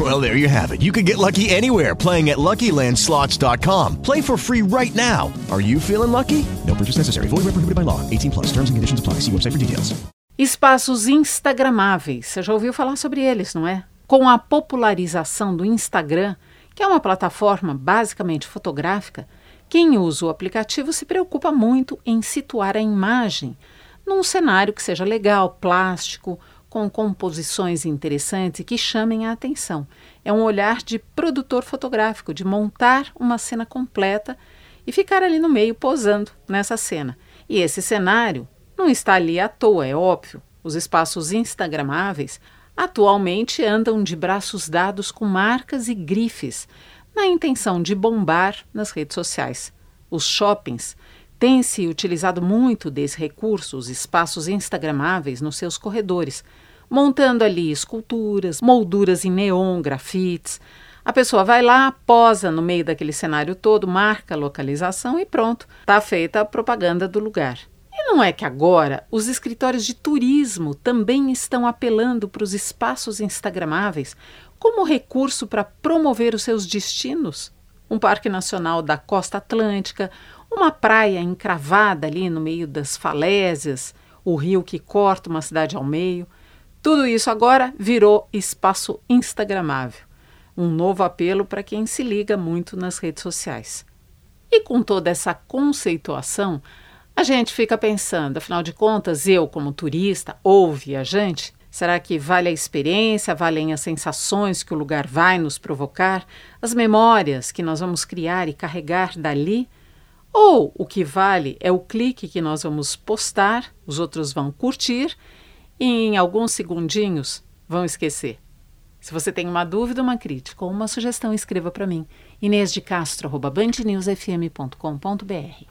Well, there you have it. You can get lucky anywhere playing at LuckyLandSlots.com. Play for free right now. Are you feeling lucky? No purchase necessary. Void where prohibited by law. 18 plus. Terms and conditions apply. See website for details. Espaços instagramáveis. Você já ouviu falar sobre eles, não é? Com a popularização do Instagram, que é uma plataforma basicamente fotográfica, quem usa o aplicativo se preocupa muito em situar a imagem num cenário que seja legal, plástico, com composições interessantes que chamem a atenção. É um olhar de produtor fotográfico, de montar uma cena completa e ficar ali no meio posando nessa cena. E esse cenário não está ali à toa, é óbvio. Os espaços instagramáveis atualmente andam de braços dados com marcas e grifes, na intenção de bombar nas redes sociais. Os shoppings têm se utilizado muito desse recurso, os espaços instagramáveis, nos seus corredores, montando ali esculturas, molduras em neon, grafites. A pessoa vai lá, posa no meio daquele cenário todo, marca a localização e pronto, está feita a propaganda do lugar. E não é que agora os escritórios de turismo também estão apelando para os espaços instagramáveis como recurso para promover os seus destinos? Um parque nacional da costa atlântica, uma praia encravada ali no meio das falésias, o rio que corta uma cidade ao meio. Tudo isso agora virou espaço instagramável. Um novo apelo para quem se liga muito nas redes sociais. E com toda essa conceituação, a gente fica pensando, afinal de contas, eu, como turista ou viajante, será que vale a experiência, valem as sensações que o lugar vai nos provocar, as memórias que nós vamos criar e carregar dali? Ou o que vale é o clique que nós vamos postar, os outros vão curtir e em alguns segundinhos vão esquecer? Se você tem uma dúvida, uma crítica ou uma sugestão, escreva para mim. Inês de Castro, bandnewsfm.com.br.